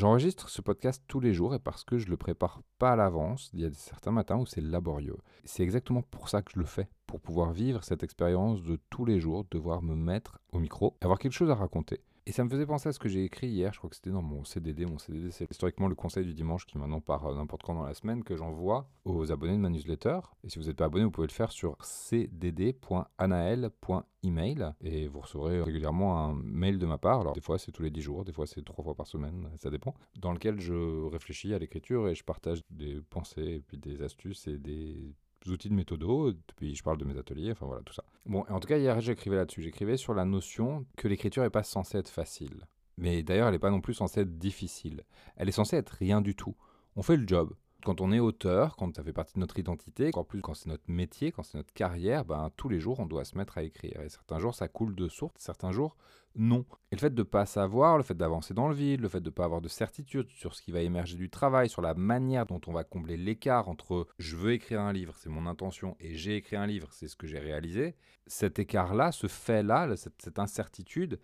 J'enregistre ce podcast tous les jours et parce que je le prépare pas à l'avance, il y a certains matins où c'est laborieux. C'est exactement pour ça que je le fais, pour pouvoir vivre cette expérience de tous les jours, devoir me mettre au micro, avoir quelque chose à raconter. Et ça me faisait penser à ce que j'ai écrit hier, je crois que c'était dans mon CDD. Mon CDD, c'est historiquement le conseil du dimanche qui maintenant part euh, n'importe quand dans la semaine, que j'envoie aux abonnés de ma newsletter. Et si vous n'êtes pas abonné, vous pouvez le faire sur cdd.anael.email et vous recevrez régulièrement un mail de ma part. Alors des fois c'est tous les 10 jours, des fois c'est trois fois par semaine, ça dépend. Dans lequel je réfléchis à l'écriture et je partage des pensées et puis des astuces et des outils de méthodo, puis je parle de mes ateliers, enfin voilà, tout ça. Bon, en tout cas, hier, j'écrivais là-dessus. J'écrivais sur la notion que l'écriture n'est pas censée être facile. Mais d'ailleurs, elle n'est pas non plus censée être difficile. Elle est censée être rien du tout. On fait le job. Quand on est auteur, quand ça fait partie de notre identité, encore plus quand c'est notre métier, quand c'est notre carrière, ben, tous les jours, on doit se mettre à écrire. Et certains jours, ça coule de source, certains jours, non. Et le fait de ne pas savoir, le fait d'avancer dans le vide, le fait de ne pas avoir de certitude sur ce qui va émerger du travail, sur la manière dont on va combler l'écart entre je veux écrire un livre, c'est mon intention, et j'ai écrit un livre, c'est ce que j'ai réalisé, cet écart-là, ce fait-là, cette, cette incertitude,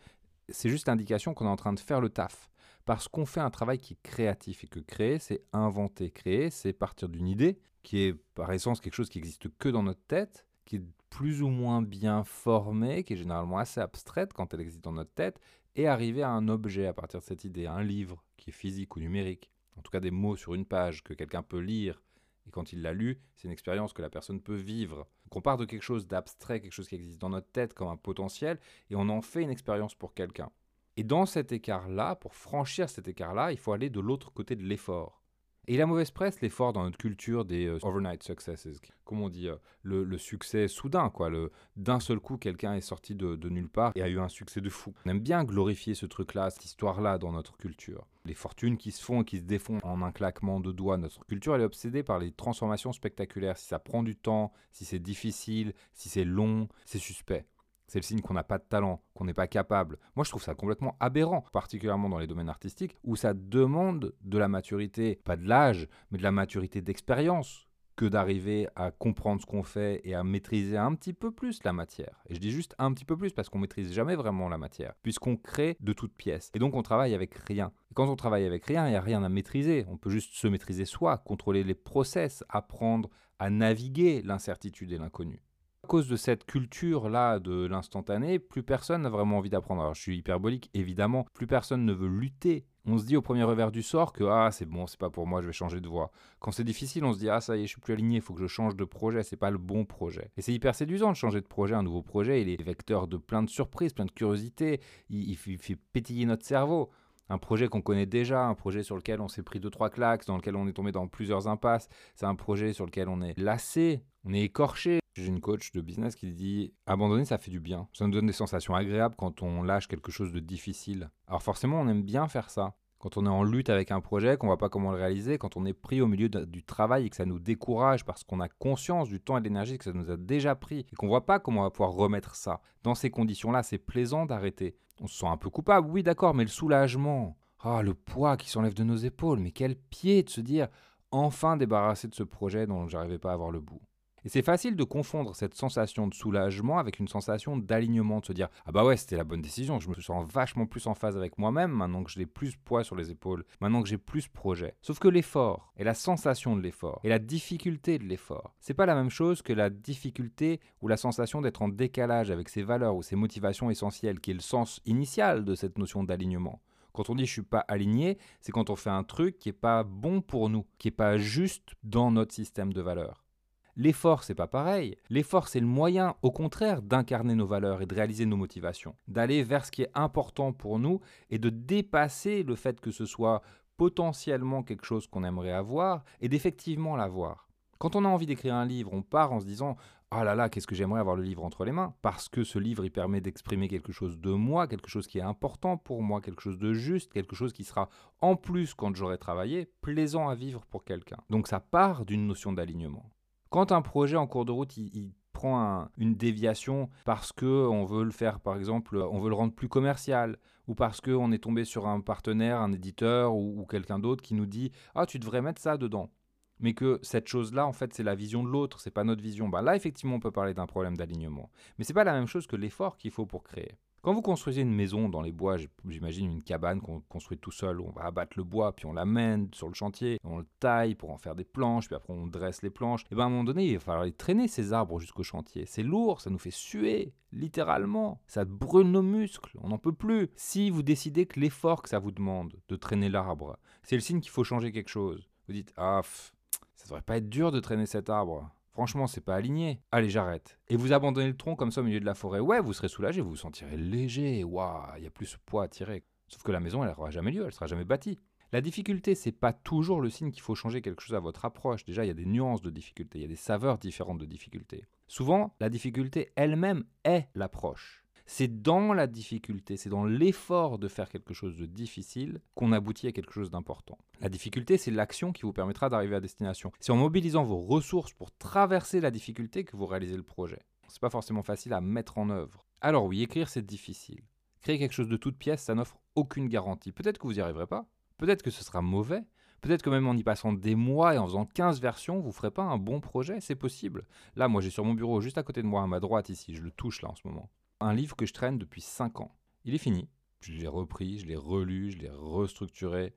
c'est juste l'indication qu'on est en train de faire le taf parce qu'on fait un travail qui est créatif et que créer, c'est inventer. Créer, c'est partir d'une idée qui est par essence quelque chose qui existe que dans notre tête, qui est plus ou moins bien formée, qui est généralement assez abstraite quand elle existe dans notre tête, et arriver à un objet à partir de cette idée, un livre qui est physique ou numérique, en tout cas des mots sur une page que quelqu'un peut lire, et quand il l'a lu, c'est une expérience que la personne peut vivre. Donc on part de quelque chose d'abstrait, quelque chose qui existe dans notre tête comme un potentiel, et on en fait une expérience pour quelqu'un. Et dans cet écart-là, pour franchir cet écart-là, il faut aller de l'autre côté de l'effort. Et la mauvaise presse, l'effort dans notre culture des euh, overnight successes, comme on dit, euh, le, succès soudain, quoi. D'un seul coup, quelqu'un est sorti de, nulle part et a eu un succès de fou. On aime bien glorifier ce truc-là, cette histoire-là dans notre culture. Les fortunes qui se font et qui se défont en un claquement de doigts. Notre culture, elle est obsédée par les transformations spectaculaires. Si ça prend du temps, si c'est difficile, si c'est long, c'est suspect. C'est le signe qu'on n'a pas de talent, qu'on n'est pas capable. Moi, je trouve ça complètement aberrant, particulièrement dans les domaines artistiques, où ça demande de la maturité, pas de l'âge, mais de la maturité d'expérience, que d'arriver à comprendre ce qu'on fait et à maîtriser un petit peu plus la matière. Et je dis juste un petit peu plus parce qu'on maîtrise jamais vraiment la matière, puisqu'on crée de toutes pièces. Et donc on travaille avec rien. Et quand on travaille avec rien, il n'y a rien à maîtriser. On peut juste se maîtriser soi, contrôler les process, apprendre à naviguer l'incertitude et l'inconnu à cause de cette culture-là de l'instantané, plus personne n'a vraiment envie d'apprendre. Alors je suis hyperbolique, évidemment, plus personne ne veut lutter. On se dit au premier revers du sort que ah c'est bon, c'est pas pour moi, je vais changer de voie. Quand c'est difficile, on se dit ah ça y est, je suis plus aligné, il faut que je change de projet, c'est pas le bon projet. Et c'est hyper séduisant de changer de projet, un nouveau projet, il est vecteur de plein de surprises, plein de curiosités, il, il fait pétiller notre cerveau un projet qu'on connaît déjà, un projet sur lequel on s'est pris deux trois claques, dans lequel on est tombé dans plusieurs impasses. C'est un projet sur lequel on est lassé, on est écorché. J'ai une coach de business qui dit abandonner, ça fait du bien. Ça nous donne des sensations agréables quand on lâche quelque chose de difficile. Alors forcément, on aime bien faire ça. Quand on est en lutte avec un projet, qu'on voit pas comment le réaliser, quand on est pris au milieu du travail et que ça nous décourage parce qu'on a conscience du temps et de l'énergie que ça nous a déjà pris et qu'on voit pas comment on va pouvoir remettre ça. Dans ces conditions-là, c'est plaisant d'arrêter. On se sent un peu coupable, oui d'accord, mais le soulagement, ah le poids qui s'enlève de nos épaules, mais quel pied de se dire enfin débarrasser de ce projet dont j'arrivais pas à avoir le bout. Et c'est facile de confondre cette sensation de soulagement avec une sensation d'alignement, de se dire Ah bah ouais, c'était la bonne décision, je me sens vachement plus en phase avec moi-même maintenant que j'ai plus poids sur les épaules, maintenant que j'ai plus projet. Sauf que l'effort et la sensation de l'effort et la difficulté de l'effort, c'est pas la même chose que la difficulté ou la sensation d'être en décalage avec ses valeurs ou ses motivations essentielles, qui est le sens initial de cette notion d'alignement. Quand on dit je suis pas aligné, c'est quand on fait un truc qui est pas bon pour nous, qui est pas juste dans notre système de valeurs. L'effort, c'est pas pareil. L'effort, c'est le moyen, au contraire, d'incarner nos valeurs et de réaliser nos motivations, d'aller vers ce qui est important pour nous et de dépasser le fait que ce soit potentiellement quelque chose qu'on aimerait avoir et d'effectivement l'avoir. Quand on a envie d'écrire un livre, on part en se disant ah là là, qu'est-ce que j'aimerais avoir le livre entre les mains, parce que ce livre, il permet d'exprimer quelque chose de moi, quelque chose qui est important pour moi, quelque chose de juste, quelque chose qui sera, en plus, quand j'aurai travaillé, plaisant à vivre pour quelqu'un. Donc ça part d'une notion d'alignement. Quand un projet en cours de route, il, prend une déviation parce que on veut le faire, par exemple, on veut le rendre plus commercial, ou parce qu'on est tombé sur un partenaire, un éditeur ou, quelqu'un d'autre qui nous dit ah tu devrais mettre ça dedans mais que cette chose-là, en fait, c'est la vision de l'autre, c'est pas notre vision. Ben là, effectivement, on peut parler d'un problème d'alignement. Mais c'est pas la même chose que l'effort qu'il faut pour créer. Quand vous construisez une maison dans les bois, j'imagine une cabane qu'on construit tout seul, on va abattre le bois, puis on l'amène sur le chantier, on le taille pour en faire des planches, puis après on dresse les planches. Et bien à un moment donné, il va falloir traîner ces arbres jusqu'au chantier. C'est lourd, ça nous fait suer, littéralement. Ça brûle nos muscles, on n'en peut plus. Si vous décidez que l'effort que ça vous demande de traîner l'arbre, c'est le signe qu'il faut changer quelque chose, vous dites ah ça devrait pas être dur de traîner cet arbre. Franchement, c'est pas aligné. Allez, j'arrête. Et vous abandonnez le tronc comme ça au milieu de la forêt. Ouais, vous serez soulagé, vous vous sentirez léger. Waouh, il y a plus ce poids à tirer. Sauf que la maison, elle n'aura jamais lieu, elle sera jamais bâtie. La difficulté, c'est pas toujours le signe qu'il faut changer quelque chose à votre approche. Déjà, il y a des nuances de difficulté, il y a des saveurs différentes de difficulté. Souvent, la difficulté elle-même est l'approche. C'est dans la difficulté, c'est dans l'effort de faire quelque chose de difficile qu'on aboutit à quelque chose d'important. La difficulté, c'est l'action qui vous permettra d'arriver à destination. C'est en mobilisant vos ressources pour traverser la difficulté que vous réalisez le projet. C'est pas forcément facile à mettre en œuvre. Alors oui, écrire c'est difficile. Créer quelque chose de toute pièce, ça n'offre aucune garantie. Peut-être que vous n'y arriverez pas, peut-être que ce sera mauvais, Peut-être que même en y passant des mois et en faisant 15 versions, vous ne ferez pas un bon projet, c'est possible. Là, moi j'ai sur mon bureau juste à côté de moi, à ma droite ici, je le touche là en ce moment un livre que je traîne depuis 5 ans. Il est fini. Je l'ai repris, je l'ai relu, je l'ai restructuré,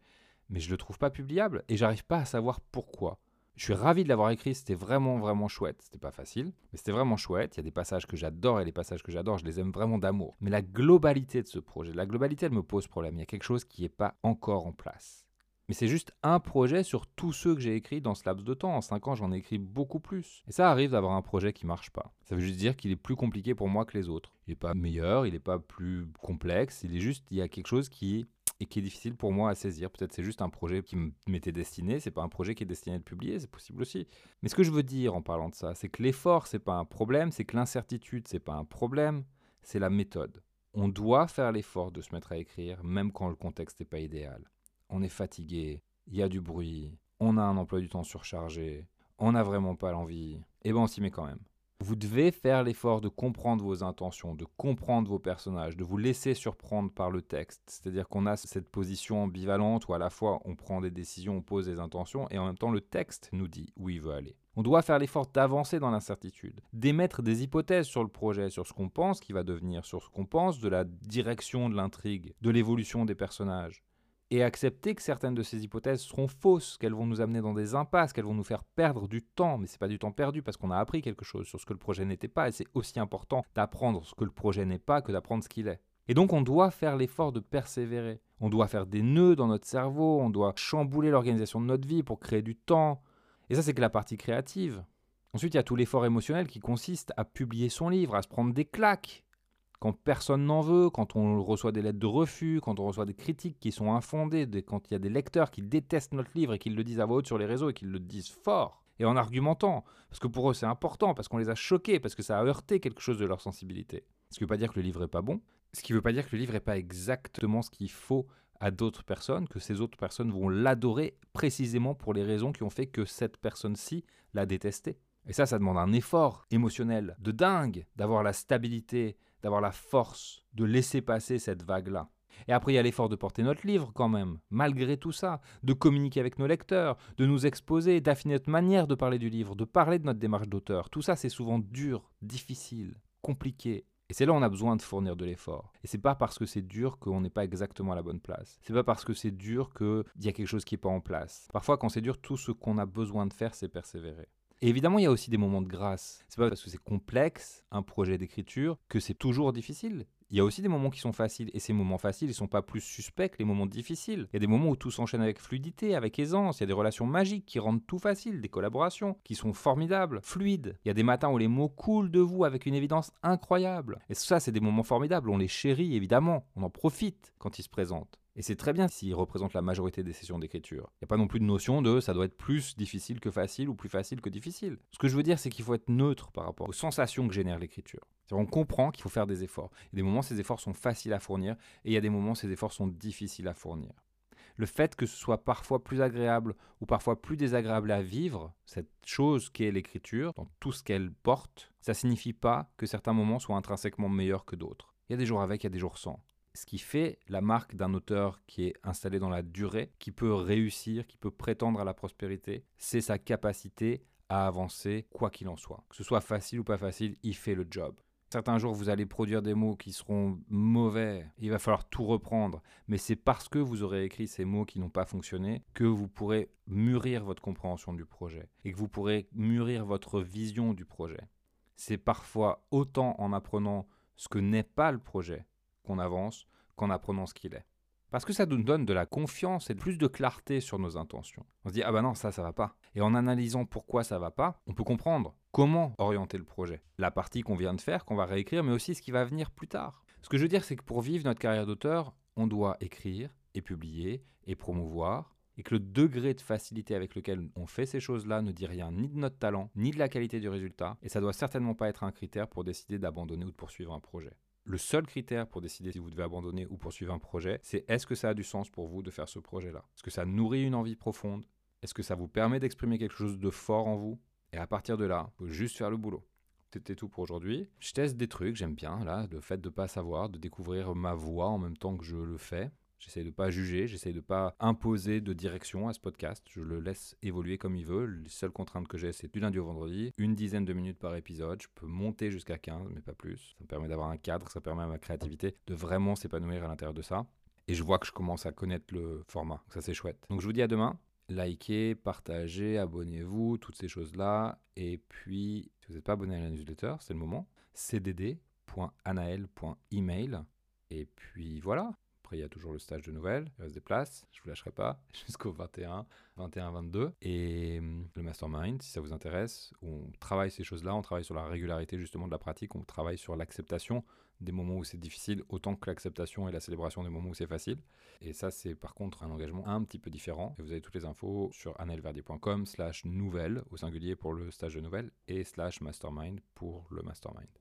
mais je le trouve pas publiable et j'arrive pas à savoir pourquoi. Je suis ravi de l'avoir écrit, c'était vraiment vraiment chouette. C'était pas facile, mais c'était vraiment chouette. Il y a des passages que j'adore et les passages que j'adore, je les aime vraiment d'amour. Mais la globalité de ce projet, la globalité, elle me pose problème. Il y a quelque chose qui n'est pas encore en place. Mais c'est juste un projet sur tous ceux que j'ai écrits dans ce laps de temps. En 5 ans, j'en ai écrit beaucoup plus. Et ça arrive d'avoir un projet qui marche pas. Ça veut juste dire qu'il est plus compliqué pour moi que les autres. Il n'est pas meilleur, il n'est pas plus complexe, il est juste, il y a quelque chose qui et qui est difficile pour moi à saisir. Peut-être c'est juste un projet qui m'était destiné, c'est pas un projet qui est destiné à être publié, c'est possible aussi. Mais ce que je veux dire en parlant de ça, c'est que l'effort c'est pas un problème, c'est que l'incertitude c'est pas un problème, c'est la méthode. On doit faire l'effort de se mettre à écrire même quand le contexte n'est pas idéal on est fatigué, il y a du bruit, on a un emploi du temps surchargé, on n'a vraiment pas l'envie, et eh ben on s'y met quand même. Vous devez faire l'effort de comprendre vos intentions, de comprendre vos personnages, de vous laisser surprendre par le texte. C'est-à-dire qu'on a cette position ambivalente où à la fois on prend des décisions, on pose des intentions, et en même temps le texte nous dit où il veut aller. On doit faire l'effort d'avancer dans l'incertitude, d'émettre des hypothèses sur le projet, sur ce qu'on pense qu'il va devenir, sur ce qu'on pense de la direction de l'intrigue, de l'évolution des personnages et accepter que certaines de ces hypothèses seront fausses, qu'elles vont nous amener dans des impasses, qu'elles vont nous faire perdre du temps, mais c'est pas du temps perdu parce qu'on a appris quelque chose sur ce que le projet n'était pas, et c'est aussi important d'apprendre ce que le projet n'est pas que d'apprendre ce qu'il est. Et donc on doit faire l'effort de persévérer. On doit faire des nœuds dans notre cerveau, on doit chambouler l'organisation de notre vie pour créer du temps. Et ça c'est que la partie créative. Ensuite, il y a tout l'effort émotionnel qui consiste à publier son livre, à se prendre des claques, quand personne n'en veut, quand on reçoit des lettres de refus, quand on reçoit des critiques qui sont infondées, quand il y a des lecteurs qui détestent notre livre et qui le disent à voix haute sur les réseaux et qui le disent fort et en argumentant, parce que pour eux c'est important, parce qu'on les a choqués, parce que ça a heurté quelque chose de leur sensibilité. Ce qui ne veut pas dire que le livre n'est pas bon, ce qui ne veut pas dire que le livre n'est pas exactement ce qu'il faut à d'autres personnes, que ces autres personnes vont l'adorer précisément pour les raisons qui ont fait que cette personne-ci l'a détesté. Et ça, ça demande un effort émotionnel de dingue d'avoir la stabilité, d'avoir la force de laisser passer cette vague-là. Et après, il y a l'effort de porter notre livre quand même, malgré tout ça, de communiquer avec nos lecteurs, de nous exposer, d'affiner notre manière de parler du livre, de parler de notre démarche d'auteur. Tout ça, c'est souvent dur, difficile, compliqué. Et c'est là où on a besoin de fournir de l'effort. Et c'est pas parce que c'est dur qu'on n'est pas exactement à la bonne place. C'est pas parce que c'est dur qu'il y a quelque chose qui n'est pas en place. Parfois, quand c'est dur, tout ce qu'on a besoin de faire, c'est persévérer. Et évidemment, il y a aussi des moments de grâce. C'est pas parce que c'est complexe, un projet d'écriture, que c'est toujours difficile. Il y a aussi des moments qui sont faciles, et ces moments faciles, ils sont pas plus suspects que les moments difficiles. Il y a des moments où tout s'enchaîne avec fluidité, avec aisance, il y a des relations magiques qui rendent tout facile, des collaborations qui sont formidables, fluides. Il y a des matins où les mots coulent de vous avec une évidence incroyable. Et ça, c'est des moments formidables, on les chérit évidemment, on en profite quand ils se présentent. Et c'est très bien s'il représente la majorité des sessions d'écriture. Il n'y a pas non plus de notion de ça doit être plus difficile que facile ou plus facile que difficile. Ce que je veux dire, c'est qu'il faut être neutre par rapport aux sensations que génère l'écriture. On comprend qu'il faut faire des efforts. Il y a des moments, ces efforts sont faciles à fournir et il y a des moments, ces efforts sont difficiles à fournir le fait que ce soit parfois plus agréable ou parfois plus désagréable à vivre, cette chose qu'est l'écriture, dans tout ce qu'elle porte, ça signifie pas que certains moments soient intrinsèquement meilleurs que d'autres. Il y a des jours avec, il y a des jours sans. Ce qui fait la marque d'un auteur qui est installé dans la durée, qui peut réussir, qui peut prétendre à la prospérité, c'est sa capacité à avancer quoi qu'il en soit. Que ce soit facile ou pas facile, il fait le job. Certains jours, vous allez produire des mots qui seront mauvais. Il va falloir tout reprendre. Mais c'est parce que vous aurez écrit ces mots qui n'ont pas fonctionné que vous pourrez mûrir votre compréhension du projet et que vous pourrez mûrir votre vision du projet. C'est parfois autant en apprenant ce que n'est pas le projet qu'on avance qu'en apprenant ce qu'il est. Parce que ça nous donne de la confiance et plus de clarté sur nos intentions. On se dit, ah bah non, ça, ça va pas. Et en analysant pourquoi ça va pas, on peut comprendre comment orienter le projet. La partie qu'on vient de faire, qu'on va réécrire, mais aussi ce qui va venir plus tard. Ce que je veux dire, c'est que pour vivre notre carrière d'auteur, on doit écrire et publier et promouvoir, et que le degré de facilité avec lequel on fait ces choses-là ne dit rien ni de notre talent, ni de la qualité du résultat, et ça doit certainement pas être un critère pour décider d'abandonner ou de poursuivre un projet. Le seul critère pour décider si vous devez abandonner ou poursuivre un projet, c'est est-ce que ça a du sens pour vous de faire ce projet-là? Est-ce que ça nourrit une envie profonde? Est-ce que ça vous permet d'exprimer quelque chose de fort en vous? Et à partir de là, vous pouvez juste faire le boulot. C'était tout pour aujourd'hui. Je teste des trucs, j'aime bien, là, le fait de ne pas savoir, de découvrir ma voix en même temps que je le fais. J'essaie de pas juger, j'essaie de pas imposer de direction à ce podcast. Je le laisse évoluer comme il veut. Les seules contraintes que j'ai, c'est du lundi au vendredi, une dizaine de minutes par épisode. Je peux monter jusqu'à 15, mais pas plus. Ça me permet d'avoir un cadre, ça permet à ma créativité de vraiment s'épanouir à l'intérieur de ça. Et je vois que je commence à connaître le format. Ça, c'est chouette. Donc, je vous dis à demain. Likez, partagez, abonnez-vous, toutes ces choses-là. Et puis, si vous n'êtes pas abonné à la newsletter, c'est le moment. cdd.anael.email. Et puis voilà. Il y a toujours le stage de nouvelles, il reste des places, je vous lâcherai pas, jusqu'au 21, 21, 22. Et hum, le mastermind, si ça vous intéresse, on travaille ces choses-là, on travaille sur la régularité justement de la pratique, on travaille sur l'acceptation des moments où c'est difficile, autant que l'acceptation et la célébration des moments où c'est facile. Et ça, c'est par contre un engagement un petit peu différent. Et vous avez toutes les infos sur anelverdi.com slash nouvelles, au singulier pour le stage de nouvelles, et slash mastermind pour le mastermind.